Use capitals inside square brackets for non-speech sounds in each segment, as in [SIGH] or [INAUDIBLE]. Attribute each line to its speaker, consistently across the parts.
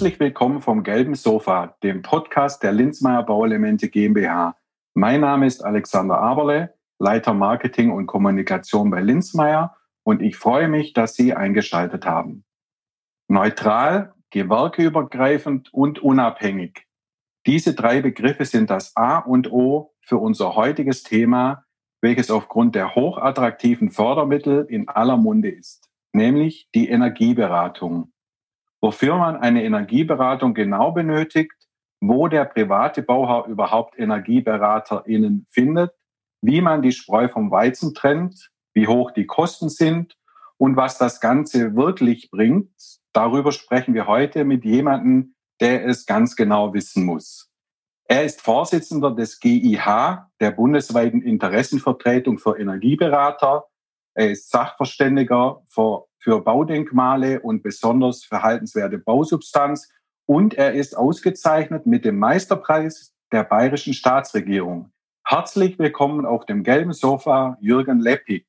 Speaker 1: Herzlich willkommen vom Gelben Sofa, dem Podcast der Linzmeier Bauelemente GmbH. Mein Name ist Alexander Aberle, Leiter Marketing und Kommunikation bei Linzmeier und ich freue mich, dass Sie eingeschaltet haben. Neutral, gewerkeübergreifend und unabhängig. Diese drei Begriffe sind das A und O für unser heutiges Thema, welches aufgrund der hochattraktiven Fördermittel in aller Munde ist, nämlich die Energieberatung wofür man eine Energieberatung genau benötigt, wo der private Bauherr überhaupt EnergieberaterInnen findet, wie man die Spreu vom Weizen trennt, wie hoch die Kosten sind und was das Ganze wirklich bringt. Darüber sprechen wir heute mit jemandem, der es ganz genau wissen muss. Er ist Vorsitzender des GIH, der bundesweiten Interessenvertretung für Energieberater. Er ist Sachverständiger für für Baudenkmale und besonders verhaltenswerte Bausubstanz. Und er ist ausgezeichnet mit dem Meisterpreis der bayerischen Staatsregierung. Herzlich willkommen auf dem gelben Sofa, Jürgen Leppig.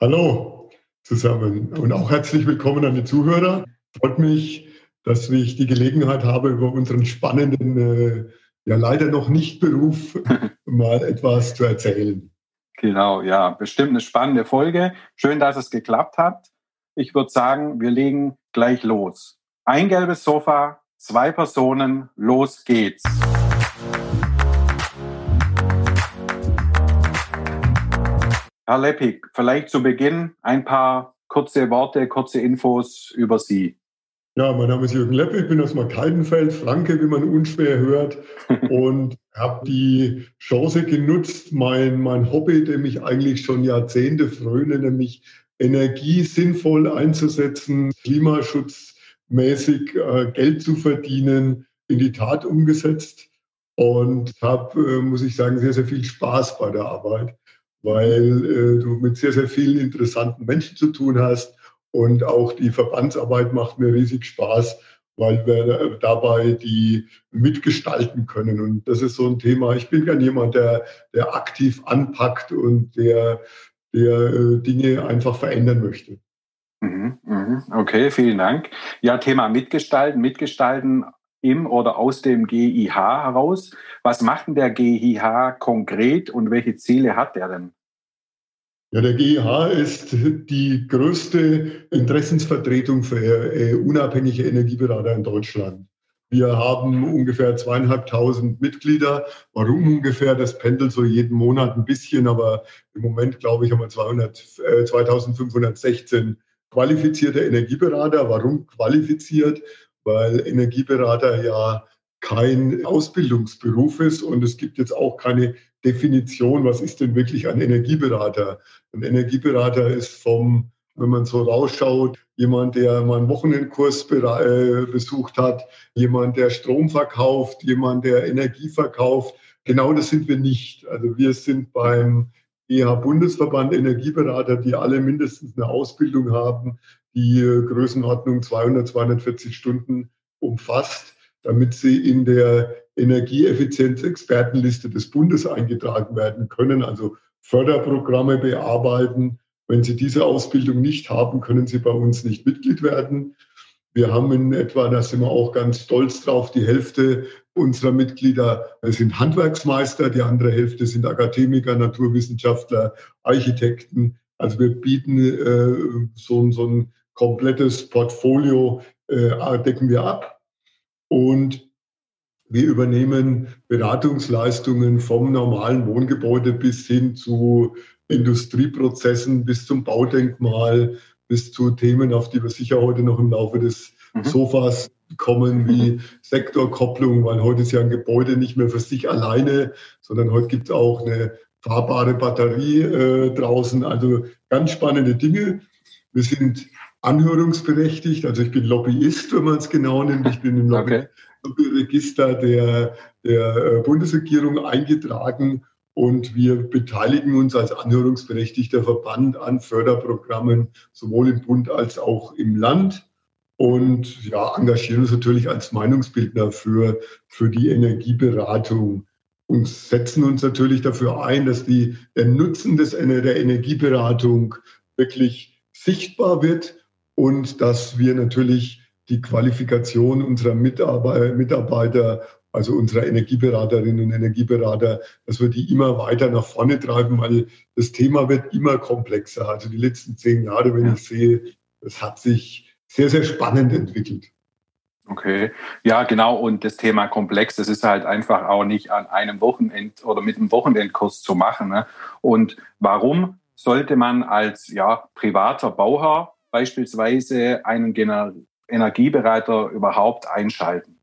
Speaker 2: Hallo zusammen und auch herzlich willkommen an die Zuhörer. Freut mich, dass ich die Gelegenheit habe, über unseren spannenden, äh, ja leider noch nicht Beruf [LAUGHS] mal etwas zu erzählen.
Speaker 1: Genau, ja, bestimmt eine spannende Folge. Schön, dass es geklappt hat. Ich würde sagen, wir legen gleich los. Ein gelbes Sofa, zwei Personen, los geht's. Herr Leppig, vielleicht zu Beginn ein paar kurze Worte, kurze Infos über Sie.
Speaker 2: Ja, mein Name ist Jürgen Leppe, ich bin aus Markeidenfeld, Franke, wie man unschwer hört, [LAUGHS] und habe die Chance genutzt, mein, mein Hobby, dem ich eigentlich schon Jahrzehnte fröne, nämlich Energie sinnvoll einzusetzen, klimaschutzmäßig äh, Geld zu verdienen, in die Tat umgesetzt. Und habe, äh, muss ich sagen, sehr, sehr viel Spaß bei der Arbeit, weil äh, du mit sehr, sehr vielen interessanten Menschen zu tun hast und auch die Verbandsarbeit macht mir riesig Spaß, weil wir dabei die mitgestalten können. Und das ist so ein Thema. Ich bin gern jemand, der, der aktiv anpackt und der der äh, Dinge einfach verändern möchte.
Speaker 1: Mhm, mhm. Okay, vielen Dank. Ja, Thema Mitgestalten, Mitgestalten im oder aus dem GIH heraus. Was macht denn der GIH konkret und welche Ziele hat er denn?
Speaker 2: Ja, der GIH ist die größte Interessensvertretung für äh, unabhängige Energieberater in Deutschland. Wir haben ungefähr zweieinhalbtausend Mitglieder. Warum ungefähr? Das pendelt so jeden Monat ein bisschen, aber im Moment, glaube ich, haben wir 200, äh, 2516 qualifizierte Energieberater. Warum qualifiziert? Weil Energieberater ja kein Ausbildungsberuf ist und es gibt jetzt auch keine Definition, was ist denn wirklich ein Energieberater? Ein Energieberater ist vom wenn man so rausschaut, jemand, der mal einen Wochenendkurs äh, besucht hat, jemand, der Strom verkauft, jemand, der Energie verkauft. Genau das sind wir nicht. Also wir sind beim EH Bundesverband Energieberater, die alle mindestens eine Ausbildung haben, die Größenordnung 200, 240 Stunden umfasst, damit sie in der Energieeffizienz-Expertenliste des Bundes eingetragen werden können, also Förderprogramme bearbeiten, wenn Sie diese Ausbildung nicht haben, können Sie bei uns nicht Mitglied werden. Wir haben in etwa, da sind wir auch ganz stolz drauf, die Hälfte unserer Mitglieder sind Handwerksmeister, die andere Hälfte sind Akademiker, Naturwissenschaftler, Architekten. Also wir bieten äh, so, so, ein komplettes Portfolio, äh, decken wir ab. Und wir übernehmen Beratungsleistungen vom normalen Wohngebäude bis hin zu Industrieprozessen bis zum Baudenkmal, bis zu Themen, auf die wir sicher heute noch im Laufe des mhm. Sofas kommen, wie mhm. Sektorkopplung, weil heute ist ja ein Gebäude nicht mehr für sich alleine, sondern heute gibt es auch eine fahrbare Batterie äh, draußen. Also ganz spannende Dinge. Wir sind anhörungsberechtigt, also ich bin Lobbyist, wenn man es genau nimmt. Ich bin im [LAUGHS] Lobby okay. Lobbyregister der, der äh, Bundesregierung eingetragen und wir beteiligen uns als anhörungsberechtigter Verband an Förderprogrammen, sowohl im Bund als auch im Land. Und ja, engagieren uns natürlich als Meinungsbildner für, für die Energieberatung und setzen uns natürlich dafür ein, dass die, der Nutzen des, der Energieberatung wirklich sichtbar wird und dass wir natürlich die Qualifikation unserer Mitarbeiter, also unserer Energieberaterinnen und Energieberater, dass wir die immer weiter nach vorne treiben, weil das Thema wird immer komplexer. Also die letzten zehn Jahre, wenn ich sehe, das hat sich sehr, sehr spannend entwickelt.
Speaker 1: Okay, ja, genau. Und das Thema komplex, das ist halt einfach auch nicht an einem Wochenend oder mit einem Wochenendkurs zu machen. Ne? Und warum sollte man als ja, privater Bauherr beispielsweise einen Gener Energieberater überhaupt einschalten?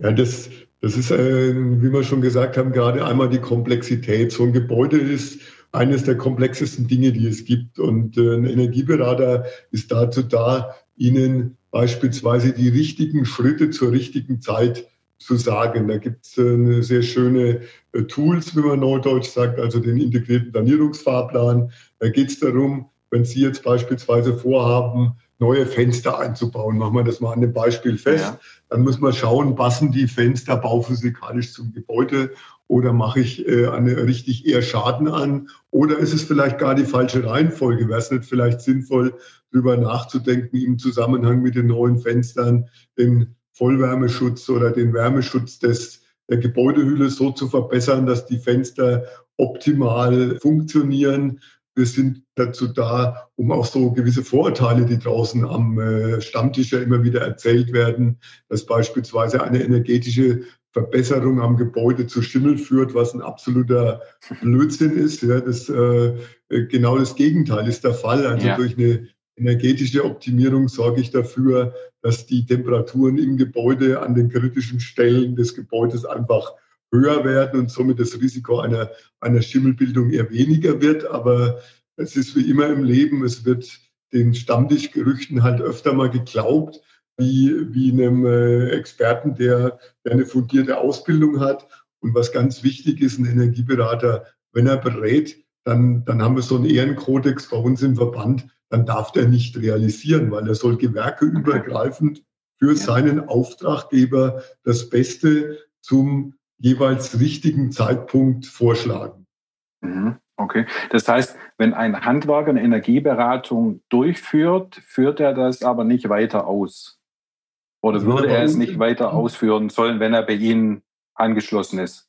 Speaker 2: Ja, das, das ist, äh, wie wir schon gesagt haben, gerade einmal die Komplexität. So ein Gebäude ist eines der komplexesten Dinge, die es gibt. Und äh, ein Energieberater ist dazu da, Ihnen beispielsweise die richtigen Schritte zur richtigen Zeit zu sagen. Da gibt es äh, sehr schöne äh, Tools, wie man neudeutsch sagt, also den integrierten Sanierungsfahrplan. Da geht es darum, wenn Sie jetzt beispielsweise vorhaben, neue Fenster einzubauen, machen wir das mal an dem Beispiel fest, ja. dann muss man schauen, passen die Fenster bauphysikalisch zum Gebäude oder mache ich äh, eine richtig eher Schaden an oder ist es vielleicht gar die falsche Reihenfolge? Wäre es nicht vielleicht sinnvoll, darüber nachzudenken im Zusammenhang mit den neuen Fenstern, den Vollwärmeschutz oder den Wärmeschutz des, der Gebäudehülle so zu verbessern, dass die Fenster optimal funktionieren. Wir sind dazu da, um auch so gewisse Vorurteile, die draußen am äh, Stammtisch ja immer wieder erzählt werden, dass beispielsweise eine energetische Verbesserung am Gebäude zu Schimmel führt, was ein absoluter Blödsinn ist. Ja, das, äh, genau das Gegenteil ist der Fall. Also ja. durch eine energetische Optimierung sorge ich dafür, dass die Temperaturen im Gebäude an den kritischen Stellen des Gebäudes einfach höher werden und somit das Risiko einer, einer Schimmelbildung eher weniger wird. Aber es ist wie immer im Leben, es wird den Stammtischgerüchten halt öfter mal geglaubt, wie, wie einem äh, Experten, der, der eine fundierte Ausbildung hat. Und was ganz wichtig ist, ein Energieberater, wenn er berät, dann, dann haben wir so einen Ehrenkodex bei uns im Verband, dann darf der nicht realisieren, weil er soll gewerkeübergreifend für seinen Auftraggeber das Beste zum jeweils richtigen Zeitpunkt vorschlagen.
Speaker 1: Mhm. Okay, das heißt, wenn ein Handwerker eine Energieberatung durchführt, führt er das aber nicht weiter aus. Oder also würde er es nicht weiter ausführen sollen, wenn er bei Ihnen angeschlossen ist?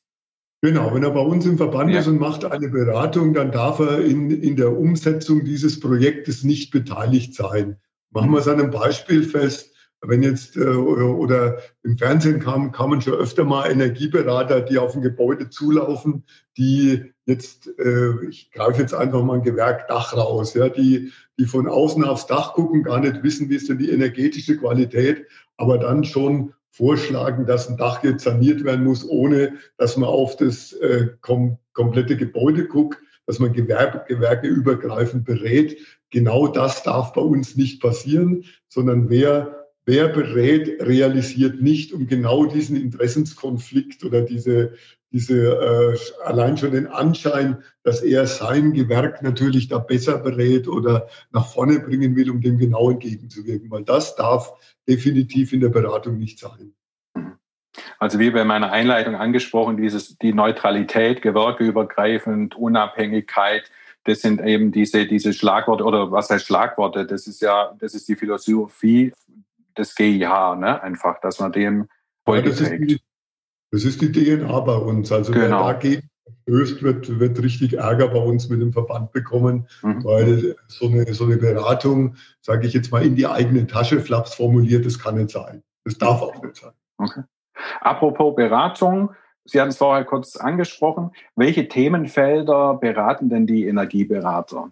Speaker 2: Genau, wenn er bei uns im Verband ja. ist und macht eine Beratung, dann darf er in, in der Umsetzung dieses Projektes nicht beteiligt sein. Machen wir es an einem Beispiel fest. Wenn jetzt äh, oder im Fernsehen kam, kamen schon öfter mal Energieberater, die auf ein Gebäude zulaufen, die jetzt, äh, ich greife jetzt einfach mal ein Gewerk Dach raus, ja, die, die von außen aufs Dach gucken, gar nicht wissen, wie ist denn die energetische Qualität, aber dann schon vorschlagen, dass ein Dach jetzt saniert werden muss, ohne dass man auf das äh, kom komplette Gebäude guckt, dass man Gewerbe, gewerkeübergreifend berät. Genau das darf bei uns nicht passieren, sondern wer Wer berät, realisiert nicht, um genau diesen Interessenskonflikt oder diese, diese äh, allein schon den Anschein, dass er sein Gewerk natürlich da besser berät oder nach vorne bringen will, um dem genau entgegenzuwirken. Weil das darf definitiv in der Beratung nicht sein.
Speaker 1: Also wie bei meiner Einleitung angesprochen, dieses, die Neutralität, gewerkeübergreifend, Unabhängigkeit, das sind eben diese, diese Schlagworte oder was heißt Schlagworte? Das ist ja, das ist die Philosophie des GIH, ne? Einfach, dass man dem
Speaker 2: Folge ja, das trägt. Ist die, das ist die DNA bei uns. Also genau. wer dagegen stößt, wird, wird richtig Ärger bei uns mit dem Verband bekommen, mhm. weil so eine, so eine Beratung, sage ich jetzt mal, in die eigene Tasche flaps formuliert, das kann nicht sein. Das darf auch nicht sein.
Speaker 1: Okay. Apropos Beratung, Sie hatten es vorher kurz angesprochen. Welche Themenfelder beraten denn die Energieberater?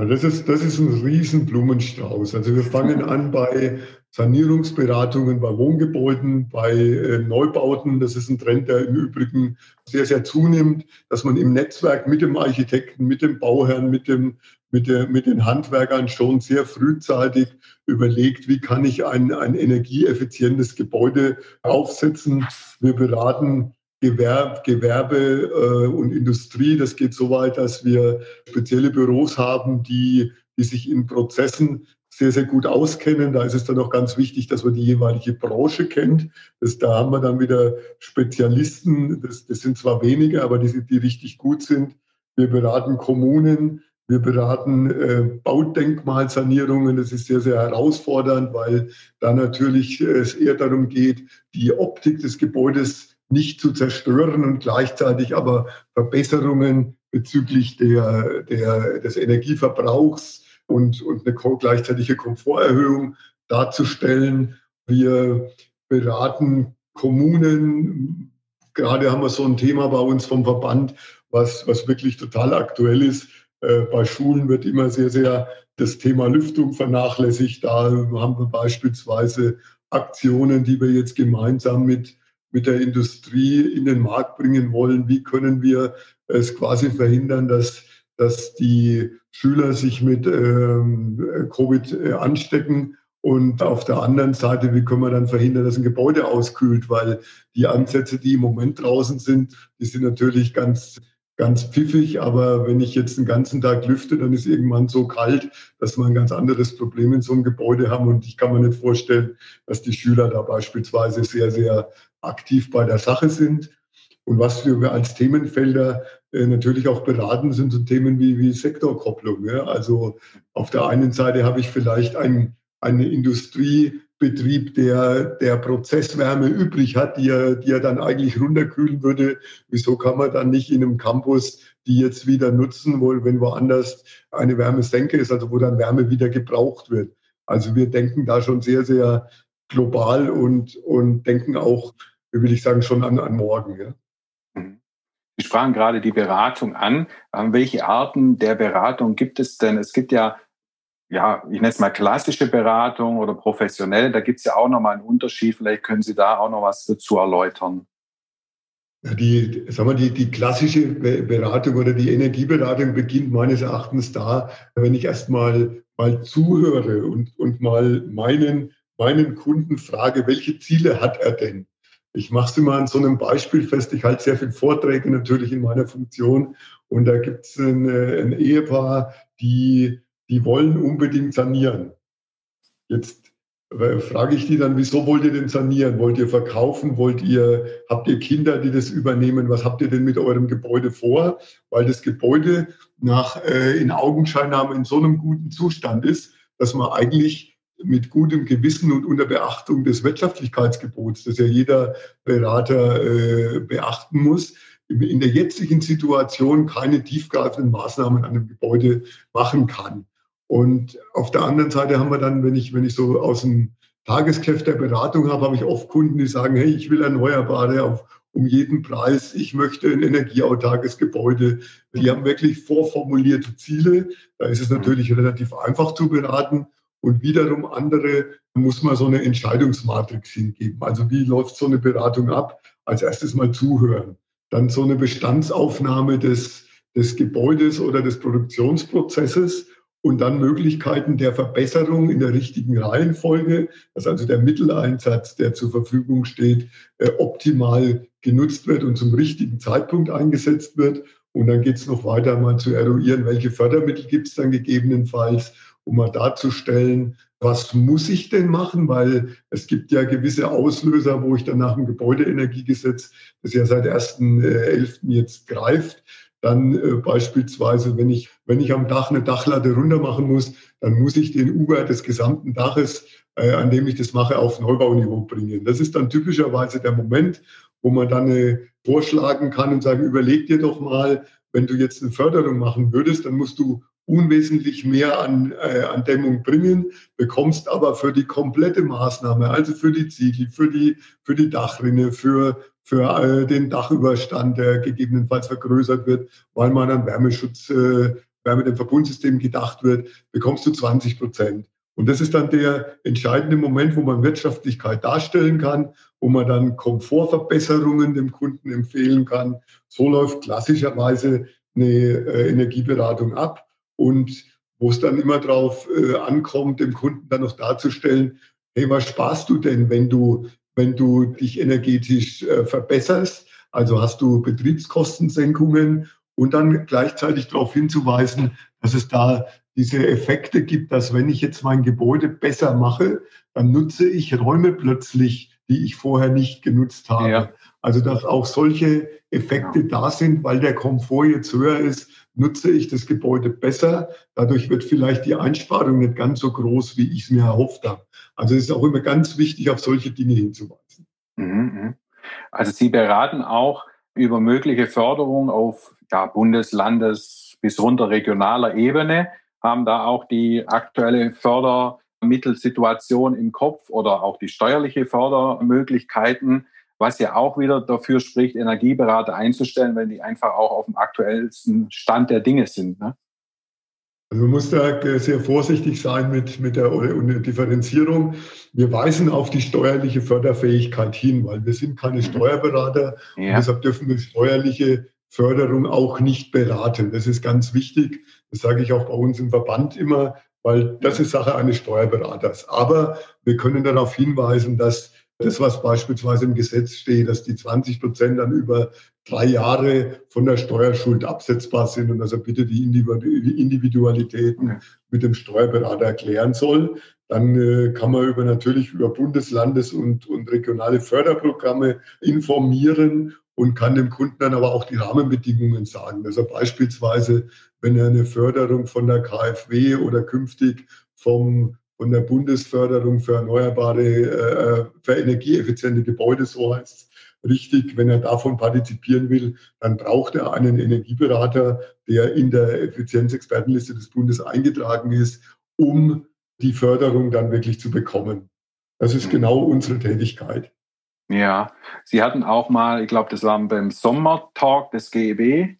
Speaker 2: Also das ist, das ist ein Riesenblumenstrauß. Also wir fangen an bei Sanierungsberatungen bei Wohngebäuden, bei äh, Neubauten. Das ist ein Trend, der im Übrigen sehr, sehr zunimmt, dass man im Netzwerk mit dem Architekten, mit dem Bauherrn, mit, dem, mit, der, mit den Handwerkern schon sehr frühzeitig überlegt, wie kann ich ein, ein energieeffizientes Gebäude aufsetzen. Wir beraten Gewerbe, Gewerbe äh, und Industrie. Das geht so weit, dass wir spezielle Büros haben, die, die sich in Prozessen sehr, sehr gut auskennen. Da ist es dann auch ganz wichtig, dass man die jeweilige Branche kennt. Das, da haben wir dann wieder Spezialisten. Das, das sind zwar wenige, aber die, die richtig gut sind. Wir beraten Kommunen. Wir beraten äh, Baudenkmalsanierungen. Das ist sehr, sehr herausfordernd, weil da natürlich äh, es eher darum geht, die Optik des Gebäudes nicht zu zerstören und gleichzeitig aber Verbesserungen bezüglich der, der, des Energieverbrauchs und, und eine gleichzeitige Komforterhöhung darzustellen. Wir beraten Kommunen. Gerade haben wir so ein Thema bei uns vom Verband, was, was wirklich total aktuell ist. Äh, bei Schulen wird immer sehr, sehr das Thema Lüftung vernachlässigt. Da haben wir beispielsweise Aktionen, die wir jetzt gemeinsam mit, mit der Industrie in den Markt bringen wollen. Wie können wir es quasi verhindern, dass, dass die Schüler sich mit ähm, Covid äh, anstecken? Und auf der anderen Seite, wie können wir dann verhindern, dass ein Gebäude auskühlt? Weil die Ansätze, die im Moment draußen sind, die sind natürlich ganz, ganz pfiffig. Aber wenn ich jetzt den ganzen Tag lüfte, dann ist irgendwann so kalt, dass wir ein ganz anderes Problem in so einem Gebäude haben. Und ich kann mir nicht vorstellen, dass die Schüler da beispielsweise sehr, sehr aktiv bei der Sache sind. Und was wir als Themenfelder äh, natürlich auch beraten, sind so Themen wie, wie Sektorkopplung. Ja? Also auf der einen Seite habe ich vielleicht ein ein Industriebetrieb, der, der Prozesswärme übrig hat, die er, die er dann eigentlich runterkühlen würde. Wieso kann man dann nicht in einem Campus die jetzt wieder nutzen, wo, wenn woanders eine Wärmesenke ist, also wo dann Wärme wieder gebraucht wird? Also wir denken da schon sehr, sehr global und, und denken auch, wie will ich sagen, schon an, an morgen. Ja.
Speaker 1: Mhm. Sie sprachen gerade die Beratung an. Ähm, welche Arten der Beratung gibt es denn? Es gibt ja ja, ich nenne es mal klassische Beratung oder professionelle, da gibt es ja auch nochmal einen Unterschied. Vielleicht können Sie da auch noch was dazu erläutern.
Speaker 2: Die, sagen wir, die, die klassische Beratung oder die Energieberatung beginnt meines Erachtens da, wenn ich erstmal mal zuhöre und, und mal meinen, meinen Kunden frage, welche Ziele hat er denn? Ich mache es immer an so einem Beispiel fest. Ich halte sehr viele Vorträge natürlich in meiner Funktion und da gibt es ein, ein Ehepaar, die die wollen unbedingt sanieren. Jetzt äh, frage ich die dann, wieso wollt ihr denn sanieren? Wollt ihr verkaufen? Wollt ihr, habt ihr Kinder, die das übernehmen? Was habt ihr denn mit eurem Gebäude vor? Weil das Gebäude nach, äh, in Augenscheinnahme in so einem guten Zustand ist, dass man eigentlich mit gutem Gewissen und unter Beachtung des Wirtschaftlichkeitsgebots, das ja jeder Berater äh, beachten muss, in der jetzigen Situation keine tiefgreifenden Maßnahmen an dem Gebäude machen kann. Und auf der anderen Seite haben wir dann, wenn ich, wenn ich so aus dem Tagesgeschäft der Beratung habe, habe ich oft Kunden, die sagen, hey, ich will Erneuerbare auf, um jeden Preis, ich möchte ein energieautarkes Gebäude. Die haben wirklich vorformulierte Ziele. Da ist es natürlich relativ einfach zu beraten. Und wiederum andere muss man so eine Entscheidungsmatrix hingeben. Also wie läuft so eine Beratung ab? Als erstes mal zuhören. Dann so eine Bestandsaufnahme des, des Gebäudes oder des Produktionsprozesses und dann Möglichkeiten der Verbesserung in der richtigen Reihenfolge, dass also der Mitteleinsatz, der zur Verfügung steht, äh, optimal genutzt wird und zum richtigen Zeitpunkt eingesetzt wird. Und dann geht es noch weiter, mal zu eruieren, welche Fördermittel gibt es dann gegebenenfalls, um mal darzustellen, was muss ich denn machen? Weil es gibt ja gewisse Auslöser, wo ich dann nach dem Gebäudeenergiegesetz, das ja seit 1.11. jetzt greift, dann äh, beispielsweise, wenn ich, wenn ich am Dach eine Dachlatte runter machen muss, dann muss ich den Uber des gesamten Daches, äh, an dem ich das mache, auf Neubauniveau bringen. Das ist dann typischerweise der Moment, wo man dann äh, vorschlagen kann und sagen, überleg dir doch mal, wenn du jetzt eine Förderung machen würdest, dann musst du unwesentlich mehr an, äh, an Dämmung bringen, bekommst aber für die komplette Maßnahme, also für die Ziegel, für die, für die Dachrinne, für für äh, den Dachüberstand, der gegebenenfalls vergrößert wird, weil man an Wärmeschutz, äh, Wärme dem Verbundsystem gedacht wird, bekommst du 20 Prozent. Und das ist dann der entscheidende Moment, wo man Wirtschaftlichkeit darstellen kann, wo man dann Komfortverbesserungen dem Kunden empfehlen kann. So läuft klassischerweise eine äh, Energieberatung ab und wo es dann immer darauf äh, ankommt, dem Kunden dann noch darzustellen, hey, was sparst du denn, wenn du wenn du dich energetisch äh, verbesserst. Also hast du Betriebskostensenkungen und dann gleichzeitig darauf hinzuweisen, dass es da diese Effekte gibt, dass wenn ich jetzt mein Gebäude besser mache, dann nutze ich Räume plötzlich, die ich vorher nicht genutzt habe. Ja. Also dass auch solche Effekte ja. da sind, weil der Komfort jetzt höher ist, nutze ich das Gebäude besser. Dadurch wird vielleicht die Einsparung nicht ganz so groß, wie ich es mir erhofft habe. Also es ist auch immer ganz wichtig, auf solche Dinge hinzuweisen. Mhm,
Speaker 1: mhm. Also Sie beraten auch über mögliche Förderung auf ja, Bundes-, Landes- bis runter regionaler Ebene, haben da auch die aktuelle Fördermittelsituation im Kopf oder auch die steuerliche Fördermöglichkeiten was ja auch wieder dafür spricht, Energieberater einzustellen, wenn die einfach auch auf dem aktuellsten Stand der Dinge sind. Ne?
Speaker 2: Also man muss da sehr vorsichtig sein mit, mit der, Differenzierung. Wir weisen auf die steuerliche Förderfähigkeit hin, weil wir sind keine mhm. Steuerberater ja. und deshalb dürfen wir steuerliche Förderung auch nicht beraten. Das ist ganz wichtig. Das sage ich auch bei uns im Verband immer, weil das ist Sache eines Steuerberaters. Aber wir können darauf hinweisen, dass das, was beispielsweise im Gesetz steht, dass die 20 Prozent dann über drei Jahre von der Steuerschuld absetzbar sind und also bitte die Individualitäten mit dem Steuerberater erklären soll. Dann äh, kann man über natürlich über Bundeslandes- und, und regionale Förderprogramme informieren und kann dem Kunden dann aber auch die Rahmenbedingungen sagen. Also beispielsweise, wenn er eine Förderung von der KfW oder künftig vom von der Bundesförderung für erneuerbare, äh, für energieeffiziente Gebäude, so heißt es richtig. Wenn er davon partizipieren will, dann braucht er einen Energieberater, der in der Effizienzexpertenliste des Bundes eingetragen ist, um die Förderung dann wirklich zu bekommen. Das ist genau unsere Tätigkeit.
Speaker 1: Ja, Sie hatten auch mal, ich glaube, das war beim Sommertalk des GEB,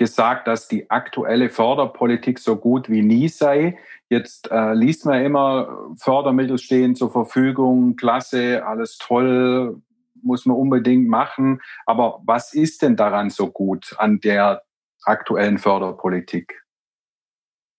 Speaker 1: gesagt, dass die aktuelle Förderpolitik so gut wie nie sei. Jetzt äh, liest man immer, Fördermittel stehen zur Verfügung, klasse, alles toll, muss man unbedingt machen. Aber was ist denn daran so gut an der aktuellen Förderpolitik?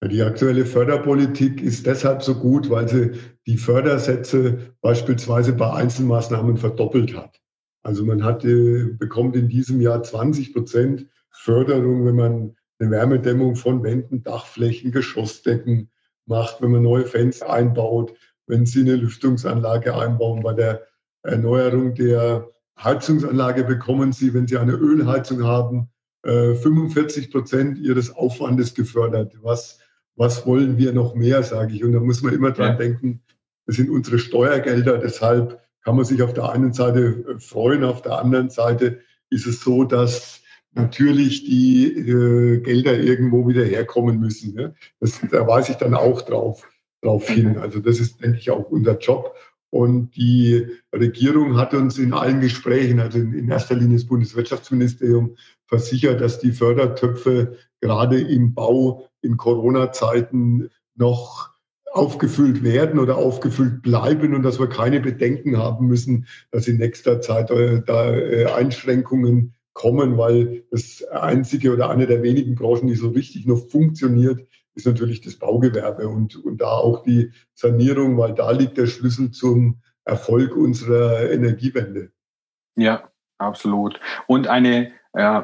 Speaker 2: Die aktuelle Förderpolitik ist deshalb so gut, weil sie die Fördersätze beispielsweise bei Einzelmaßnahmen verdoppelt hat. Also man hat, äh, bekommt in diesem Jahr 20 Prozent Förderung, wenn man eine Wärmedämmung von Wänden, Dachflächen, Geschossdecken macht, wenn man neue Fenster einbaut, wenn Sie eine Lüftungsanlage einbauen. Bei der Erneuerung der Heizungsanlage bekommen Sie, wenn Sie eine Ölheizung haben, 45 äh, Prozent Ihres Aufwandes gefördert. Was, was wollen wir noch mehr, sage ich. Und da muss man immer dran ja. denken, das sind unsere Steuergelder. Deshalb kann man sich auf der einen Seite freuen, auf der anderen Seite ist es so, dass natürlich die äh, Gelder irgendwo wieder herkommen müssen. Ne? Das, da weise ich dann auch drauf, drauf hin. Also das ist, denke ich, auch unser Job. Und die Regierung hat uns in allen Gesprächen, also in erster Linie das Bundeswirtschaftsministerium, versichert, dass die Fördertöpfe gerade im Bau in Corona-Zeiten noch aufgefüllt werden oder aufgefüllt bleiben und dass wir keine Bedenken haben müssen, dass in nächster Zeit äh, da äh, Einschränkungen kommen, weil das einzige oder eine der wenigen Branchen, die so richtig noch funktioniert, ist natürlich das Baugewerbe und, und da auch die Sanierung, weil da liegt der Schlüssel zum Erfolg unserer Energiewende.
Speaker 1: Ja, absolut. Und eine äh,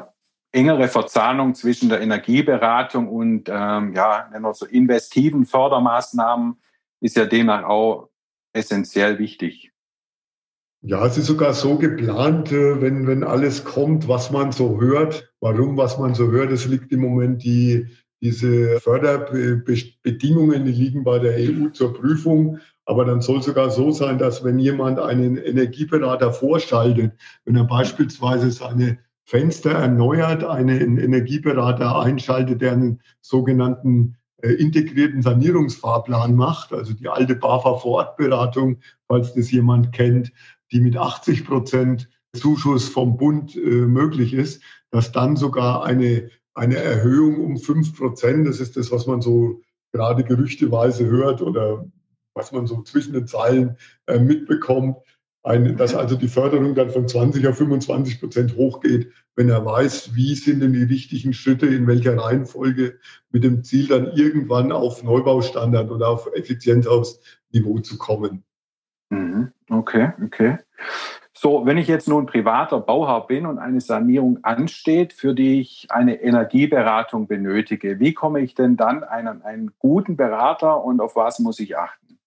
Speaker 1: engere Verzahnung zwischen der Energieberatung und ähm, ja, nennen wir so investiven Fördermaßnahmen ist ja demnach auch essentiell wichtig.
Speaker 2: Ja, es ist sogar so geplant, äh, wenn, wenn alles kommt, was man so hört. Warum, was man so hört, es liegt im Moment die, diese Förderbedingungen, die liegen bei der EU zur Prüfung. Aber dann soll sogar so sein, dass wenn jemand einen Energieberater vorschaltet, wenn er beispielsweise seine Fenster erneuert, einen Energieberater einschaltet, der einen sogenannten äh, integrierten Sanierungsfahrplan macht, also die alte BAFA Vorortberatung, falls das jemand kennt, die mit 80 Prozent Zuschuss vom Bund äh, möglich ist, dass dann sogar eine, eine Erhöhung um fünf Prozent, das ist das, was man so gerade gerüchteweise hört oder was man so zwischen den Zeilen äh, mitbekommt, ein, dass also die Förderung dann von 20 auf 25 Prozent hochgeht, wenn er weiß, wie sind denn die richtigen Schritte, in welcher Reihenfolge, mit dem Ziel dann irgendwann auf Neubaustandard oder auf Effizienz aufs Niveau zu kommen.
Speaker 1: Mhm. Okay, okay. So, wenn ich jetzt nun privater Bauherr bin und eine Sanierung ansteht, für die ich eine Energieberatung benötige, wie komme ich denn dann einen, einen guten Berater und auf was muss ich achten?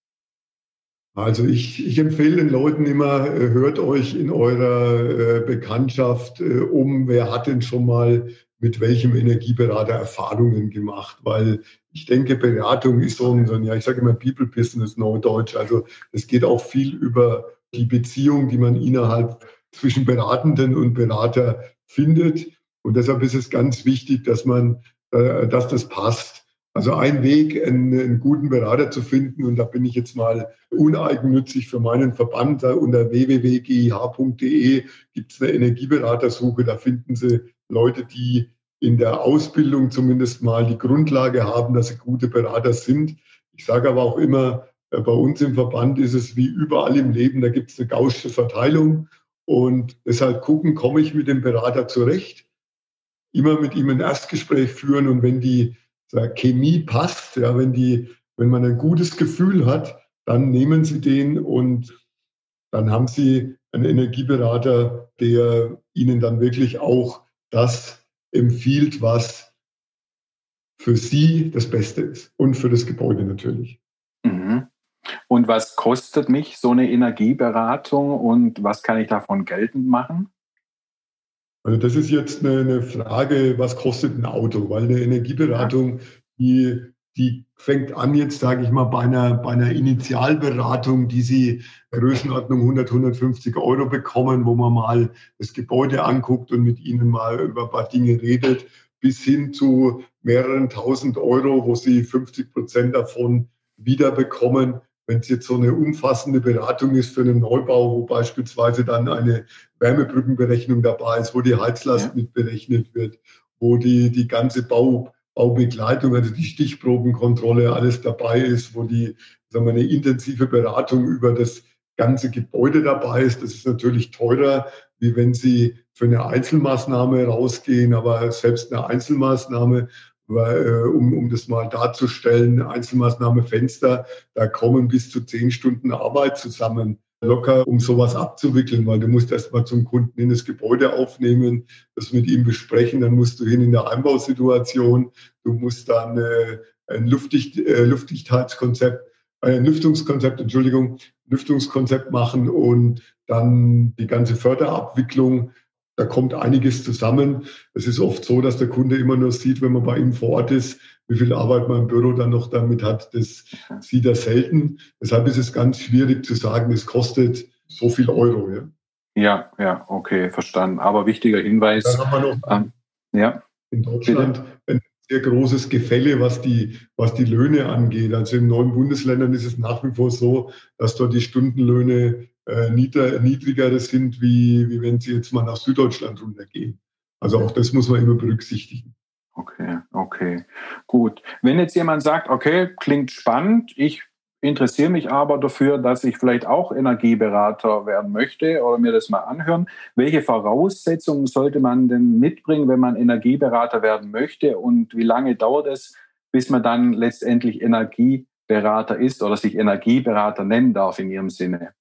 Speaker 2: Also ich, ich empfehle den Leuten immer, äh, hört euch in eurer äh, Bekanntschaft äh, um, wer hat denn schon mal mit welchem Energieberater Erfahrungen gemacht, weil ich denke, Beratung ist so ein, so ein ja, ich sage immer People Business, Neudeutsch. Also es geht auch viel über die Beziehung, die man innerhalb zwischen Beratenden und Berater findet. Und deshalb ist es ganz wichtig, dass man, äh, dass das passt. Also ein Weg, einen, einen, guten Berater zu finden, und da bin ich jetzt mal uneigennützig für meinen Verband, unter www.gih.de gibt es eine Energieberatersuche, da finden Sie Leute, die in der Ausbildung zumindest mal die Grundlage haben, dass sie gute Berater sind. Ich sage aber auch immer, äh, bei uns im Verband ist es wie überall im Leben, da gibt es eine gaussche Verteilung und deshalb gucken, komme ich mit dem Berater zurecht, immer mit ihm ein Erstgespräch führen und wenn die Chemie passt, ja, wenn, die, wenn man ein gutes Gefühl hat, dann nehmen Sie den und dann haben Sie einen Energieberater, der Ihnen dann wirklich auch das empfiehlt, was für Sie das Beste ist und für das Gebäude natürlich.
Speaker 1: Mhm. Und was kostet mich so eine Energieberatung und was kann ich davon geltend machen?
Speaker 2: Also das ist jetzt eine, eine Frage, was kostet ein Auto? Weil eine Energieberatung, die, die fängt an jetzt, sage ich mal, bei einer, bei einer Initialberatung, die Sie Größenordnung 100, 150 Euro bekommen, wo man mal das Gebäude anguckt und mit Ihnen mal über ein paar Dinge redet, bis hin zu mehreren tausend Euro, wo Sie 50 Prozent davon wiederbekommen. Wenn es jetzt so eine umfassende Beratung ist für einen Neubau, wo beispielsweise dann eine Wärmebrückenberechnung dabei ist, wo die Heizlast ja. mit berechnet wird, wo die, die ganze Bau, Baubegleitung, also die Stichprobenkontrolle, alles dabei ist, wo die, sagen wir, eine intensive Beratung über das ganze Gebäude dabei ist. Das ist natürlich teurer, wie wenn Sie für eine Einzelmaßnahme rausgehen, aber selbst eine Einzelmaßnahme äh, um, um das mal darzustellen, Einzelmaßnahme Fenster, da kommen bis zu zehn Stunden Arbeit zusammen locker, um sowas abzuwickeln, weil du musst erst mal zum Kunden in das Gebäude aufnehmen, das mit ihm besprechen, dann musst du hin in der Einbausituation, du musst dann äh, ein Luftdicht, äh, Luftdichtheitskonzept, äh, ein Lüftungskonzept, Entschuldigung, Lüftungskonzept machen und dann die ganze Förderabwicklung da kommt einiges zusammen. Es ist oft so, dass der Kunde immer nur sieht, wenn man bei ihm vor Ort ist, wie viel Arbeit man im Büro dann noch damit hat. Das sieht er selten. Deshalb ist es ganz schwierig zu sagen, es kostet so viel Euro.
Speaker 1: Ja, ja, ja okay, verstanden. Aber wichtiger Hinweis.
Speaker 2: Dann haben wir noch ähm, ja, in Deutschland ein sehr großes Gefälle, was die, was die Löhne angeht. Also in neuen Bundesländern ist es nach wie vor so, dass dort die Stundenlöhne äh, niedriger sind, wie, wie wenn Sie jetzt mal nach Süddeutschland runtergehen. Also auch das muss man immer berücksichtigen.
Speaker 1: Okay, okay, gut. Wenn jetzt jemand sagt, okay, klingt spannend, ich interessiere mich aber dafür, dass ich vielleicht auch Energieberater werden möchte oder mir das mal anhören. Welche Voraussetzungen sollte man denn mitbringen, wenn man Energieberater werden möchte und wie lange dauert es, bis man dann letztendlich Energieberater ist oder sich Energieberater nennen darf in Ihrem Sinne?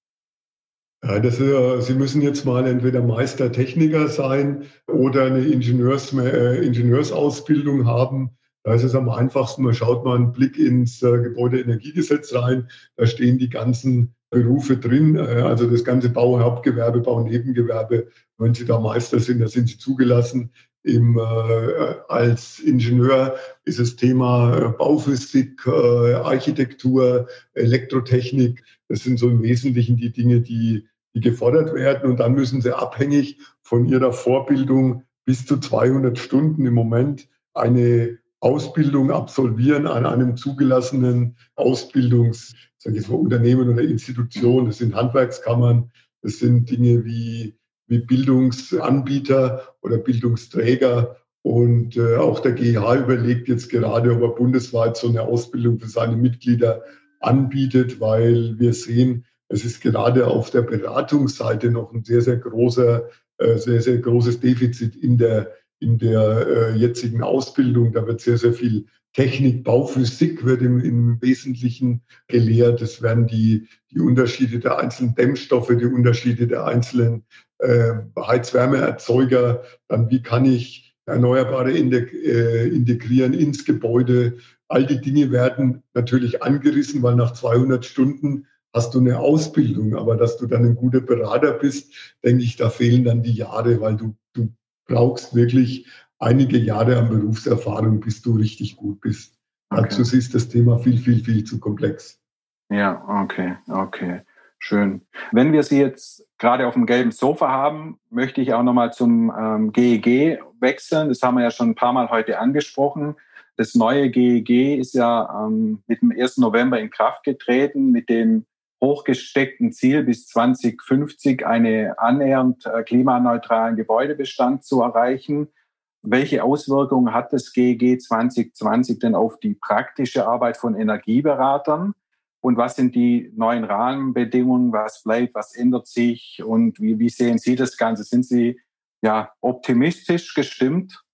Speaker 2: Ja, das, äh, Sie müssen jetzt mal entweder Meistertechniker sein oder eine Ingenieurs, äh, Ingenieursausbildung haben. Da ist es am einfachsten, man schaut mal einen Blick ins äh, Gebäudeenergiegesetz rein. Da stehen die ganzen Berufe drin, äh, also das ganze Bauhauptgewerbe, Baunebengewerbe. Wenn Sie da Meister sind, da sind Sie zugelassen. Im, äh, als Ingenieur ist das Thema äh, Bauphysik, äh, Architektur, Elektrotechnik. Das sind so im Wesentlichen die Dinge, die die gefordert werden. Und dann müssen sie abhängig von ihrer Vorbildung bis zu 200 Stunden im Moment eine Ausbildung absolvieren an einem zugelassenen Ausbildungs, sage ich mal, Unternehmen oder Institution. Das sind Handwerkskammern, das sind Dinge wie, wie Bildungsanbieter oder Bildungsträger. Und äh, auch der GH überlegt jetzt gerade, ob er bundesweit so eine Ausbildung für seine Mitglieder anbietet, weil wir sehen, es ist gerade auf der Beratungsseite noch ein sehr, sehr großer, äh, sehr, sehr großes Defizit in der, in der äh, jetzigen Ausbildung. Da wird sehr, sehr viel Technik, Bauphysik wird im, im Wesentlichen gelehrt. Es werden die, die Unterschiede der einzelnen Dämmstoffe, die Unterschiede der einzelnen äh, Heizwärmeerzeuger, dann wie kann ich Erneuerbare äh, integrieren ins Gebäude. All die Dinge werden natürlich angerissen, weil nach 200 Stunden hast du eine Ausbildung, aber dass du dann ein guter Berater bist, denke ich, da fehlen dann die Jahre, weil du, du brauchst wirklich einige Jahre an Berufserfahrung, bis du richtig gut bist. Okay. Dazu ist das Thema viel, viel, viel zu komplex.
Speaker 1: Ja, okay, okay. Schön. Wenn wir Sie jetzt gerade auf dem gelben Sofa haben, möchte ich auch nochmal zum ähm, GEG wechseln. Das haben wir ja schon ein paar Mal heute angesprochen. Das neue GEG ist ja ähm, mit dem 1. November in Kraft getreten, mit dem hochgesteckten Ziel, bis 2050 einen annähernd äh, klimaneutralen Gebäudebestand zu erreichen. Welche Auswirkungen hat das GEG 2020 denn auf die praktische Arbeit von Energieberatern? Und was sind die neuen Rahmenbedingungen? Was bleibt? Was ändert sich? Und wie, wie sehen Sie das Ganze? Sind Sie ja optimistisch gestimmt?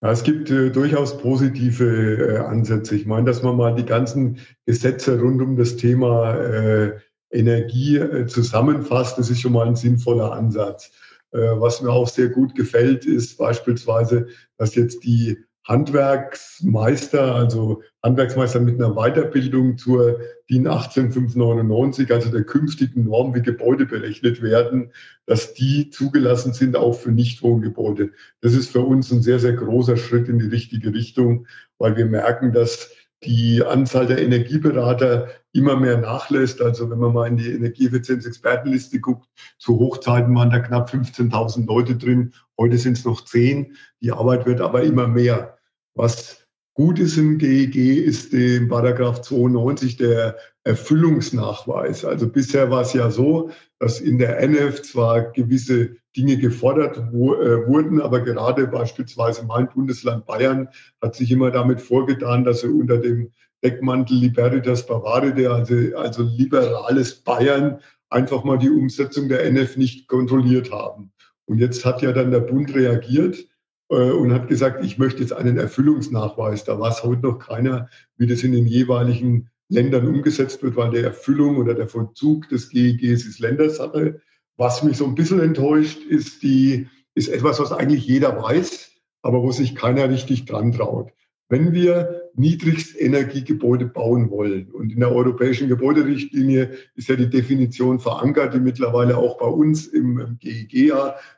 Speaker 2: Ja, es gibt äh, durchaus positive äh, Ansätze. Ich meine, dass man mal die ganzen Gesetze rund um das Thema äh, Energie äh, zusammenfasst, das ist schon mal ein sinnvoller Ansatz. Äh, was mir auch sehr gut gefällt, ist beispielsweise, dass jetzt die Handwerksmeister, also Handwerksmeister mit einer Weiterbildung zur DIN 18599, also der künftigen Norm, wie Gebäude berechnet werden, dass die zugelassen sind auch für Nichtwohngebäude. Das ist für uns ein sehr, sehr großer Schritt in die richtige Richtung, weil wir merken, dass die Anzahl der Energieberater immer mehr nachlässt. Also wenn man mal in die Energieeffizienz-Expertenliste guckt, zu Hochzeiten waren da knapp 15.000 Leute drin. Heute sind es noch zehn. Die Arbeit wird aber immer mehr. Was gut ist im GEG, ist im Paragraph 92 der Erfüllungsnachweis. Also bisher war es ja so, dass in der NF zwar gewisse Dinge gefordert wo, äh, wurden, aber gerade beispielsweise mein Bundesland Bayern hat sich immer damit vorgetan, dass er unter dem Deckmantel Liberitas Bavaride, also, also liberales Bayern, einfach mal die Umsetzung der NF nicht kontrolliert haben. Und jetzt hat ja dann der Bund reagiert und hat gesagt, ich möchte jetzt einen Erfüllungsnachweis. Da weiß heute noch keiner, wie das in den jeweiligen Ländern umgesetzt wird, weil der Erfüllung oder der Vollzug des GEGs ist Ländersache. Was mich so ein bisschen enttäuscht, ist die, ist etwas, was eigentlich jeder weiß, aber wo sich keiner richtig dran traut. Wenn wir Niedrigstenergiegebäude bauen wollen, und in der europäischen Gebäuderichtlinie ist ja die Definition verankert, die mittlerweile auch bei uns im GEG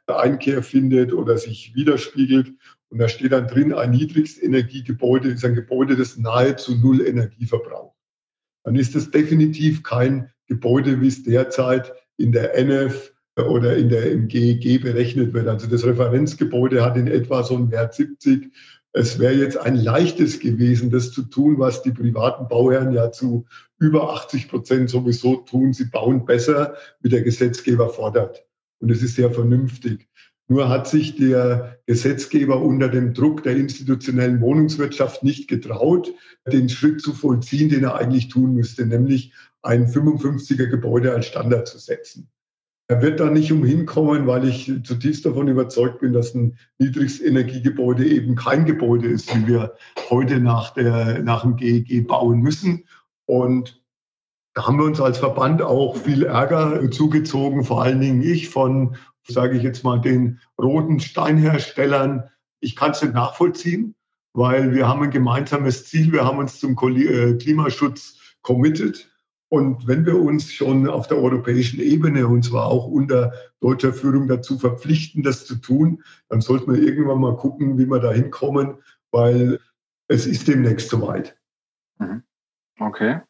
Speaker 2: Einkehr findet oder sich widerspiegelt. Und da steht dann drin, ein Niedrigstenergiegebäude ist ein Gebäude, das nahezu null Energie verbraucht. Dann ist es definitiv kein Gebäude, wie es derzeit in der NF oder in der, im GEG berechnet wird. Also das Referenzgebäude hat in etwa so einen Wert 70 es wäre jetzt ein leichtes gewesen, das zu tun, was die privaten Bauherren ja zu über 80 Prozent sowieso tun. Sie bauen besser, wie der Gesetzgeber fordert. Und es ist sehr vernünftig. Nur hat sich der Gesetzgeber unter dem Druck der institutionellen Wohnungswirtschaft nicht getraut, den Schritt zu vollziehen, den er eigentlich tun müsste, nämlich ein 55er Gebäude als Standard zu setzen. Er wird da nicht umhin kommen, weil ich zutiefst davon überzeugt bin, dass ein Niedrigstenergiegebäude eben kein Gebäude ist, wie wir heute nach, der, nach dem GEG bauen müssen. Und da haben wir uns als Verband auch viel Ärger zugezogen, vor allen Dingen ich von, sage ich jetzt mal, den roten Steinherstellern. Ich kann es nicht nachvollziehen, weil wir haben ein gemeinsames Ziel. Wir haben uns zum äh, Klimaschutz committed. Und wenn wir uns schon auf der europäischen Ebene, und zwar auch unter deutscher Führung, dazu verpflichten, das zu tun, dann sollten wir irgendwann mal gucken, wie wir da hinkommen, weil es ist demnächst soweit.
Speaker 1: Mhm. Okay.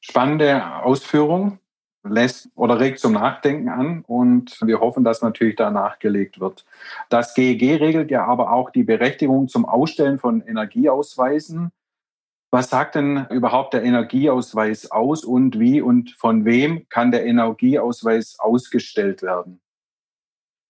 Speaker 1: Spannende Ausführung lässt oder regt zum Nachdenken an und wir hoffen, dass natürlich da nachgelegt wird. Das GEG regelt ja aber auch die Berechtigung zum Ausstellen von Energieausweisen was sagt denn überhaupt der Energieausweis aus und wie und von wem kann der Energieausweis ausgestellt werden?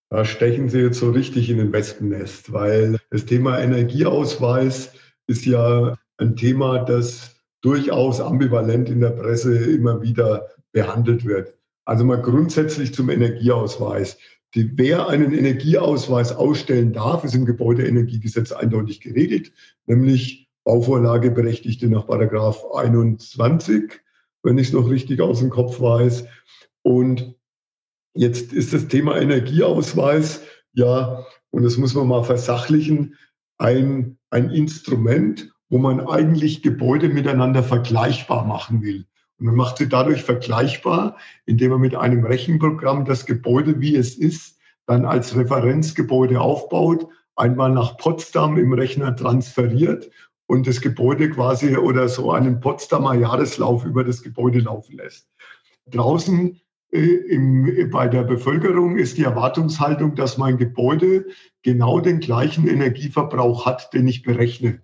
Speaker 2: Da stechen Sie jetzt so richtig in den Wespennest, weil das Thema Energieausweis ist ja ein Thema, das durchaus ambivalent in der Presse immer wieder behandelt wird. Also mal grundsätzlich zum Energieausweis. Die, wer einen Energieausweis ausstellen darf, ist im Gebäudeenergiegesetz eindeutig geregelt, nämlich Bauvorlageberechtigte nach Paragraph 21, wenn ich es noch richtig aus dem Kopf weiß. Und jetzt ist das Thema Energieausweis, ja, und das muss man mal versachlichen, ein, ein Instrument, wo man eigentlich Gebäude miteinander vergleichbar machen will. Und man macht sie dadurch vergleichbar, indem man mit einem Rechenprogramm das Gebäude, wie es ist, dann als Referenzgebäude aufbaut, einmal nach Potsdam im Rechner transferiert und das Gebäude quasi oder so einen Potsdamer Jahreslauf über das Gebäude laufen lässt. Draußen äh, im, bei der Bevölkerung ist die Erwartungshaltung, dass mein Gebäude genau den gleichen Energieverbrauch hat, den ich berechne.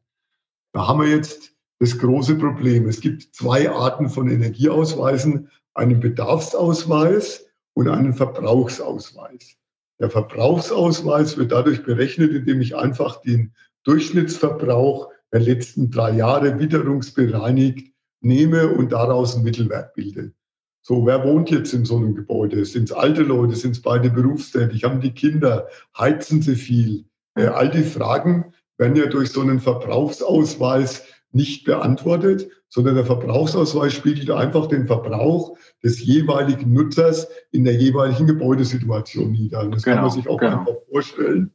Speaker 2: Da haben wir jetzt das große Problem. Es gibt zwei Arten von Energieausweisen, einen Bedarfsausweis und einen Verbrauchsausweis. Der Verbrauchsausweis wird dadurch berechnet, indem ich einfach den Durchschnittsverbrauch der letzten drei Jahre witterungsbereinigt nehme und daraus einen Mittelwert bilde. So, wer wohnt jetzt in so einem Gebäude? Sind es alte Leute? Sind es beide berufstätig? Haben die Kinder? Heizen sie viel? Äh, all die Fragen werden ja durch so einen Verbrauchsausweis nicht beantwortet, sondern der Verbrauchsausweis spiegelt einfach den Verbrauch des jeweiligen Nutzers in der jeweiligen Gebäudesituation nieder. Und das genau, kann man genau, sich auch genau. einfach vorstellen.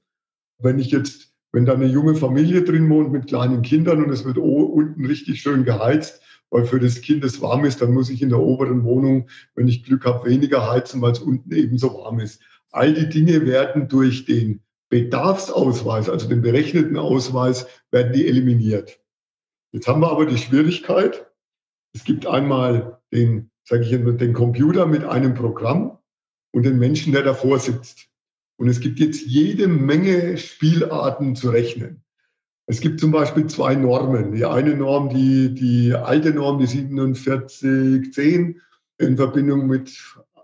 Speaker 2: Wenn ich jetzt, wenn da eine junge Familie drin wohnt mit kleinen Kindern und es wird unten richtig schön geheizt, weil für das Kind es warm ist, dann muss ich in der oberen Wohnung, wenn ich Glück habe, weniger heizen, weil es unten ebenso warm ist. All die Dinge werden durch den Bedarfsausweis, also den berechneten Ausweis, werden die eliminiert. Jetzt haben wir aber die Schwierigkeit, es gibt einmal den, sage ich immer, den Computer mit einem Programm und den Menschen, der davor sitzt. Und es gibt jetzt jede Menge Spielarten zu rechnen. Es gibt zum Beispiel zwei Normen. Die eine Norm, die, die alte Norm, die 4710 in Verbindung mit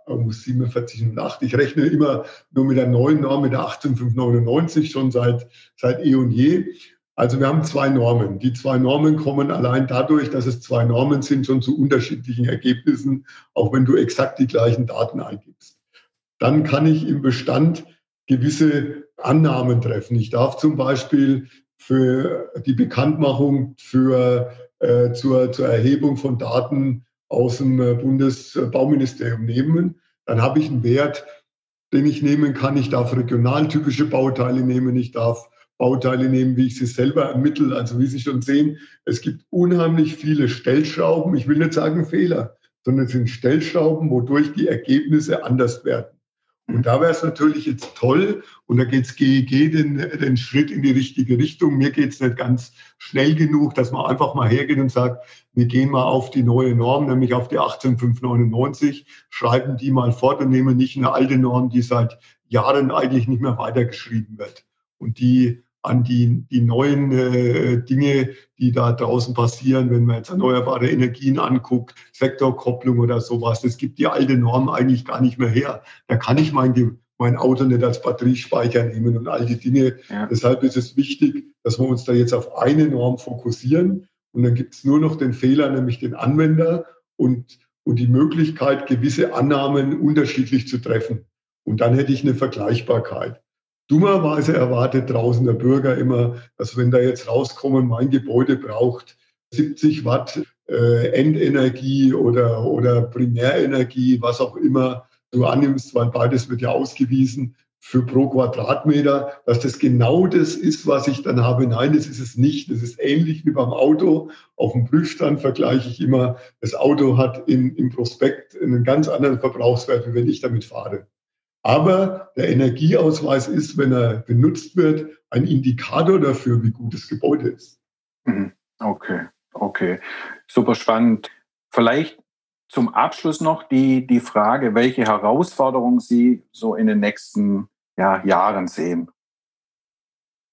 Speaker 2: 47 und 8. Ich rechne immer nur mit der neuen Norm, mit der 18599, schon seit, seit eh und je. Also wir haben zwei Normen. Die zwei Normen kommen allein dadurch, dass es zwei Normen sind, schon zu unterschiedlichen Ergebnissen, auch wenn du exakt die gleichen Daten eingibst. Dann kann ich im Bestand gewisse Annahmen treffen. Ich darf zum Beispiel für die Bekanntmachung für, äh, zur, zur Erhebung von Daten aus dem äh, Bundesbauministerium nehmen. Dann habe ich einen Wert, den ich nehmen kann. Ich darf regionaltypische Bauteile nehmen. Ich darf Bauteile nehmen, wie ich sie selber ermittle. Also wie Sie schon sehen, es gibt unheimlich viele Stellschrauben. Ich will nicht sagen Fehler, sondern es sind Stellschrauben, wodurch die Ergebnisse anders werden. Und da wäre es natürlich jetzt toll, und da geht es GEG den, den Schritt in die richtige Richtung. Mir geht es nicht ganz schnell genug, dass man einfach mal hergeht und sagt, wir gehen mal auf die neue Norm, nämlich auf die 18599, schreiben die mal fort und nehmen nicht eine alte Norm, die seit Jahren eigentlich nicht mehr weitergeschrieben wird. Und die an die, die neuen äh, Dinge, die da draußen passieren, wenn man jetzt erneuerbare Energien anguckt, Sektorkopplung oder sowas. Das gibt die alte Norm eigentlich gar nicht mehr her. Da kann ich mein, mein Auto nicht als Batteriespeicher nehmen und all die Dinge. Ja. Deshalb ist es wichtig, dass wir uns da jetzt auf eine Norm fokussieren. Und dann gibt es nur noch den Fehler, nämlich den Anwender und, und die Möglichkeit, gewisse Annahmen unterschiedlich zu treffen. Und dann hätte ich eine Vergleichbarkeit. Dummerweise erwartet draußen der Bürger immer, dass wenn da jetzt rauskommen, mein Gebäude braucht 70 Watt äh, Endenergie oder, oder Primärenergie, was auch immer du annimmst, weil beides wird ja ausgewiesen für pro Quadratmeter, dass das genau das ist, was ich dann habe. Nein, das ist es nicht. Das ist ähnlich wie beim Auto. Auf dem Prüfstand vergleiche ich immer, das Auto hat in, im Prospekt einen ganz anderen Verbrauchswert, wie wenn ich damit fahre. Aber der Energieausweis ist, wenn er benutzt wird, ein Indikator dafür, wie gut das Gebäude ist.
Speaker 1: Mhm. Okay, okay. Super spannend. Vielleicht zum Abschluss noch die, die Frage, welche Herausforderungen Sie so in den nächsten ja, Jahren sehen.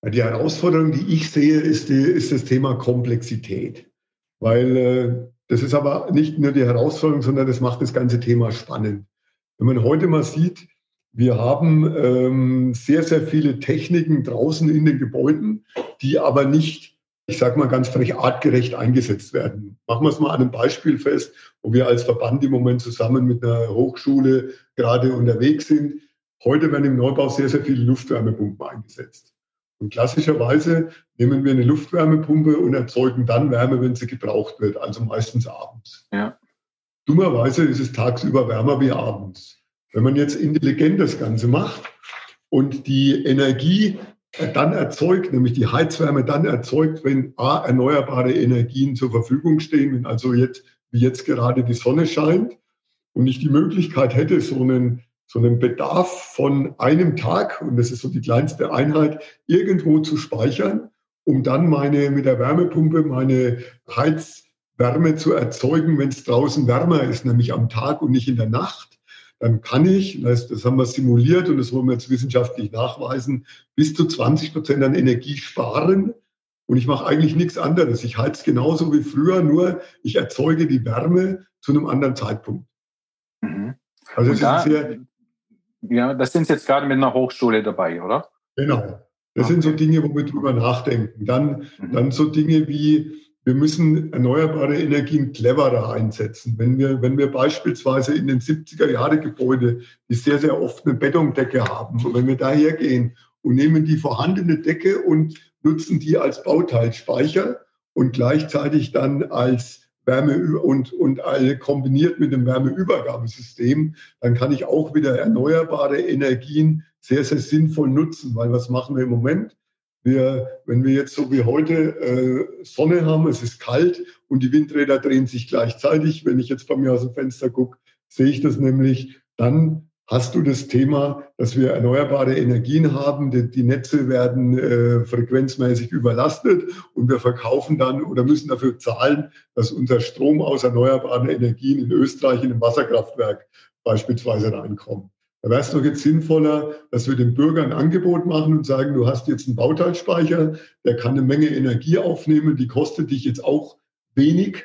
Speaker 2: Die Herausforderung, die ich sehe, ist, die, ist das Thema Komplexität. Weil äh, das ist aber nicht nur die Herausforderung, sondern das macht das ganze Thema spannend. Wenn man heute mal sieht, wir haben ähm, sehr, sehr viele Techniken draußen in den Gebäuden, die aber nicht, ich sage mal ganz frech, artgerecht eingesetzt werden. Machen wir es mal an einem Beispiel fest, wo wir als Verband im Moment zusammen mit einer Hochschule gerade unterwegs sind. Heute werden im Neubau sehr, sehr viele Luftwärmepumpen eingesetzt. Und klassischerweise nehmen wir eine Luftwärmepumpe und erzeugen dann Wärme, wenn sie gebraucht wird, also meistens abends. Ja. Dummerweise ist es tagsüber wärmer wie abends. Wenn man jetzt intelligent das Ganze macht und die Energie dann erzeugt, nämlich die Heizwärme dann erzeugt, wenn A, erneuerbare Energien zur Verfügung stehen, wenn also jetzt, wie jetzt gerade die Sonne scheint und ich die Möglichkeit hätte, so einen so einen Bedarf von einem Tag, und das ist so die kleinste Einheit, irgendwo zu speichern, um dann meine, mit der Wärmepumpe meine Heizwärme zu erzeugen, wenn es draußen wärmer ist, nämlich am Tag und nicht in der Nacht. Dann kann ich, das, das haben wir simuliert und das wollen wir jetzt wissenschaftlich nachweisen, bis zu 20 Prozent an Energie sparen. Und ich mache eigentlich nichts anderes. Ich heiz genauso wie früher, nur ich erzeuge die Wärme zu einem anderen Zeitpunkt.
Speaker 1: Mhm. Also es da, ist sehr, ja, das sind jetzt gerade mit einer Hochschule dabei, oder?
Speaker 2: Genau. Das okay. sind so Dinge, wo wir drüber nachdenken. Dann, mhm. dann so Dinge wie, wir müssen erneuerbare Energien cleverer einsetzen. Wenn wir, wenn wir beispielsweise in den 70er Jahre Gebäude, die sehr, sehr oft eine Betondecke haben, und wenn wir daher gehen und nehmen die vorhandene Decke und nutzen die als Bauteilspeicher und gleichzeitig dann als Wärme und, und kombiniert mit dem Wärmeübergabesystem, dann kann ich auch wieder erneuerbare Energien sehr, sehr sinnvoll nutzen. Weil was machen wir im Moment? Wir, wenn wir jetzt so wie heute äh, Sonne haben, es ist kalt und die Windräder drehen sich gleichzeitig, wenn ich jetzt bei mir aus dem Fenster gucke, sehe ich das nämlich, dann hast du das Thema, dass wir erneuerbare Energien haben. Die, die Netze werden äh, frequenzmäßig überlastet und wir verkaufen dann oder müssen dafür zahlen, dass unser Strom aus erneuerbaren Energien in Österreich in ein Wasserkraftwerk beispielsweise reinkommt. Da wäre es doch jetzt sinnvoller, dass wir den Bürgern ein Angebot machen und sagen, du hast jetzt einen Bauteilspeicher, der kann eine Menge Energie aufnehmen, die kostet dich jetzt auch wenig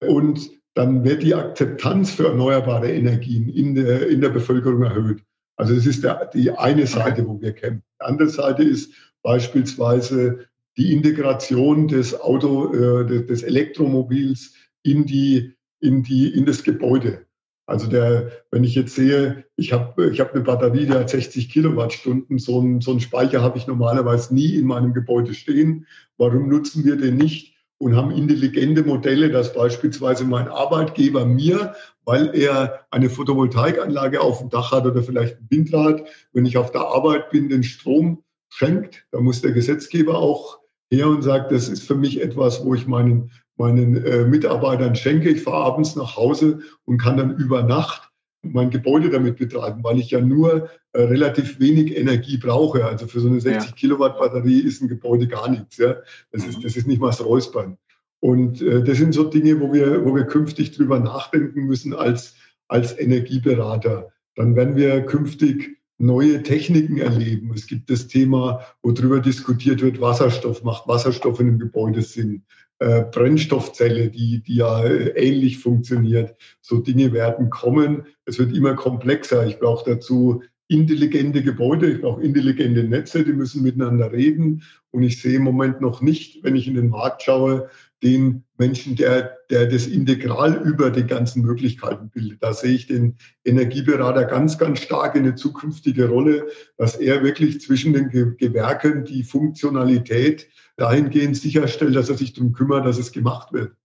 Speaker 2: und dann wird die Akzeptanz für erneuerbare Energien in der, in der Bevölkerung erhöht. Also das ist der, die eine Seite, wo wir kämpfen. Die andere Seite ist beispielsweise die Integration des Auto, äh, des Elektromobils in die, in die, in das Gebäude. Also der, wenn ich jetzt sehe, ich habe ich hab eine Batterie, die hat 60 Kilowattstunden, so einen, so einen Speicher habe ich normalerweise nie in meinem Gebäude stehen. Warum nutzen wir den nicht? und haben intelligente Modelle, dass beispielsweise mein Arbeitgeber mir, weil er eine Photovoltaikanlage auf dem Dach hat oder vielleicht ein Windrad, wenn ich auf der Arbeit bin, den Strom schenkt. Da muss der Gesetzgeber auch her und sagt, das ist für mich etwas, wo ich meinen, meinen äh, Mitarbeitern schenke. Ich fahre abends nach Hause und kann dann über Nacht mein Gebäude damit betreiben, weil ich ja nur äh, relativ wenig Energie brauche. Also für so eine 60 ja. Kilowatt Batterie ist ein Gebäude gar nichts. Ja? Das, mhm. ist, das ist nicht mal das Räuspern. Und äh, das sind so Dinge, wo wir, wo wir künftig drüber nachdenken müssen als, als Energieberater. Dann werden wir künftig neue Techniken erleben. Es gibt das Thema, wo drüber diskutiert wird, Wasserstoff, macht Wasserstoff in einem Gebäude Sinn? Äh, Brennstoffzelle, die, die ja äh, ähnlich funktioniert. So Dinge werden kommen. Es wird immer komplexer. Ich brauche dazu intelligente Gebäude, ich brauche intelligente Netze, die müssen miteinander reden. Und ich sehe im Moment noch nicht, wenn ich in den Markt schaue, den Menschen, der, der das integral über die ganzen Möglichkeiten bildet. Da sehe ich den Energieberater ganz, ganz stark in eine zukünftige Rolle, dass er wirklich zwischen den Gewerken die Funktionalität dahingehend sicherstellt, dass er sich darum kümmert, dass es gemacht wird.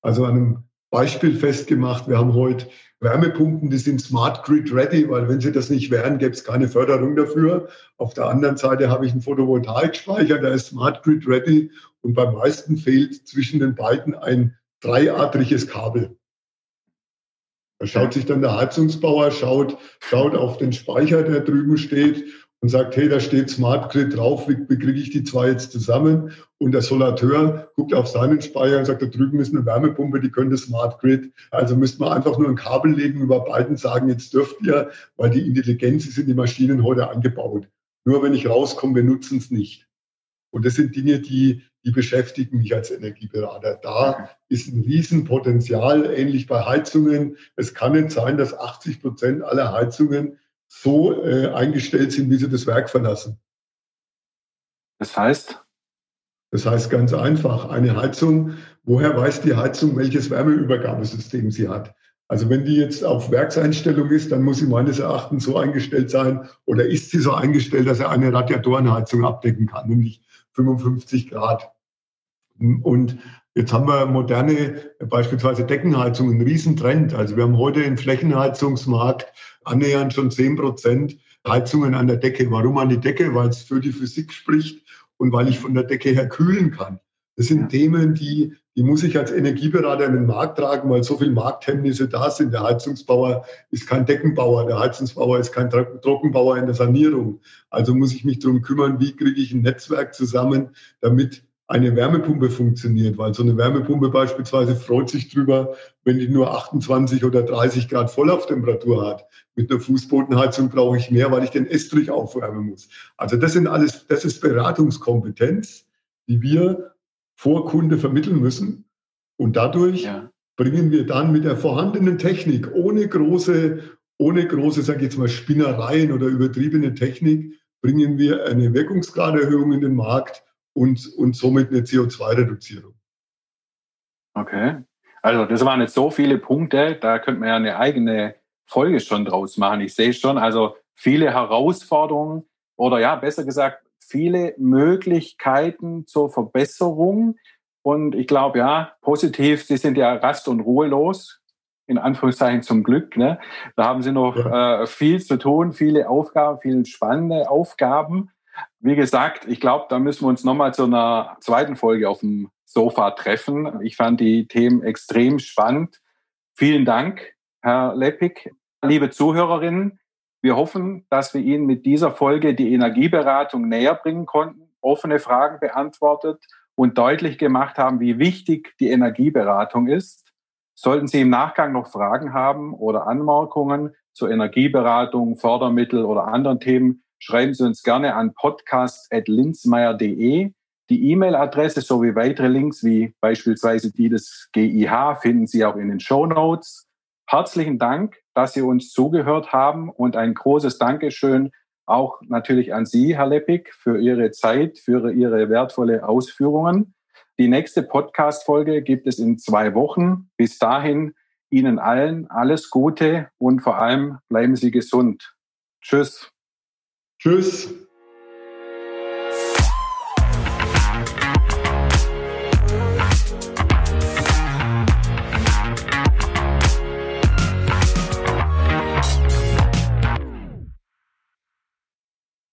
Speaker 2: Also einem Beispiel festgemacht, wir haben heute Wärmepumpen, die sind Smart Grid ready, weil wenn sie das nicht wären, gäbe es keine Förderung dafür. Auf der anderen Seite habe ich einen Photovoltaikspeicher, der ist Smart Grid ready und beim meisten fehlt zwischen den beiden ein dreiadriges Kabel. Da schaut sich dann der Heizungsbauer, schaut, schaut auf den Speicher, der drüben steht und sagt, hey, da steht Smart Grid drauf, wie, wie kriege ich die zwei jetzt zusammen? Und der Solateur guckt auf seinen Speicher und sagt, da drüben ist eine Wärmepumpe, die könnte Smart Grid. Also müsste man einfach nur ein Kabel legen über beiden sagen, jetzt dürft ihr, weil die Intelligenz ist in die Maschinen heute angebaut. Nur wenn ich rauskomme, wir nutzen es nicht. Und das sind Dinge, die, die beschäftigen mich als Energieberater. Da ist ein Riesenpotenzial, ähnlich bei Heizungen. Es kann nicht sein, dass 80 Prozent aller Heizungen so äh, eingestellt sind, wie sie das Werk verlassen.
Speaker 1: Das heißt?
Speaker 2: Das heißt ganz einfach, eine Heizung, woher weiß die Heizung, welches Wärmeübergabesystem sie hat? Also wenn die jetzt auf Werkseinstellung ist, dann muss sie meines Erachtens so eingestellt sein oder ist sie so eingestellt, dass er eine Radiatorenheizung abdecken kann, nämlich 55 Grad. Und jetzt haben wir moderne, beispielsweise Deckenheizungen, einen Riesentrend. Also wir haben heute im Flächenheizungsmarkt annähernd schon 10 Prozent Heizungen an der Decke. Warum an die Decke? Weil es für die Physik spricht und weil ich von der Decke her kühlen kann. Das sind ja. Themen, die, die muss ich als Energieberater in den Markt tragen, weil so viele Markthemmnisse da sind. Der Heizungsbauer ist kein Deckenbauer, der Heizungsbauer ist kein Trockenbauer in der Sanierung. Also muss ich mich darum kümmern, wie kriege ich ein Netzwerk zusammen, damit eine Wärmepumpe funktioniert, weil so eine Wärmepumpe beispielsweise freut sich drüber, wenn die nur 28 oder 30 Grad Volllauftemperatur hat. Mit einer Fußbodenheizung brauche ich mehr, weil ich den Estrich aufwärmen muss. Also das sind alles, das ist Beratungskompetenz, die wir vor Kunde vermitteln müssen. Und dadurch ja. bringen wir dann mit der vorhandenen Technik, ohne große, ohne große, sage ich jetzt mal, Spinnereien oder übertriebene Technik, bringen wir eine Wirkungsgraderhöhung in den Markt und, und somit eine CO2-Reduzierung.
Speaker 1: Okay. Also das waren jetzt so viele Punkte, da könnte man ja eine eigene Folge schon draus machen. Ich sehe schon, also viele Herausforderungen oder ja, besser gesagt, viele Möglichkeiten zur Verbesserung. Und ich glaube, ja, positiv, Sie sind ja rast- und ruhelos, in Anführungszeichen zum Glück. Ne? Da haben Sie noch ja. äh, viel zu tun, viele Aufgaben, viele spannende Aufgaben. Wie gesagt, ich glaube, da müssen wir uns nochmal zu einer zweiten Folge auf dem Sofa treffen. Ich fand die Themen extrem spannend. Vielen Dank, Herr Leppig. Liebe Zuhörerinnen, wir hoffen, dass wir Ihnen mit dieser Folge die Energieberatung näher bringen konnten, offene Fragen beantwortet und deutlich gemacht haben, wie wichtig die Energieberatung ist. Sollten Sie im Nachgang noch Fragen haben oder Anmerkungen zur Energieberatung, Fördermittel oder anderen Themen, schreiben Sie uns gerne an podcast.linzmeier.de. Die E-Mail-Adresse sowie weitere Links wie beispielsweise die des GIH finden Sie auch in den Show Notes. Herzlichen Dank, dass Sie uns zugehört haben und ein großes Dankeschön auch natürlich an Sie, Herr Leppig, für Ihre Zeit, für Ihre wertvolle Ausführungen. Die nächste Podcast-Folge gibt es in zwei Wochen. Bis dahin Ihnen allen alles Gute und vor allem bleiben Sie gesund. Tschüss.
Speaker 2: Tschüss.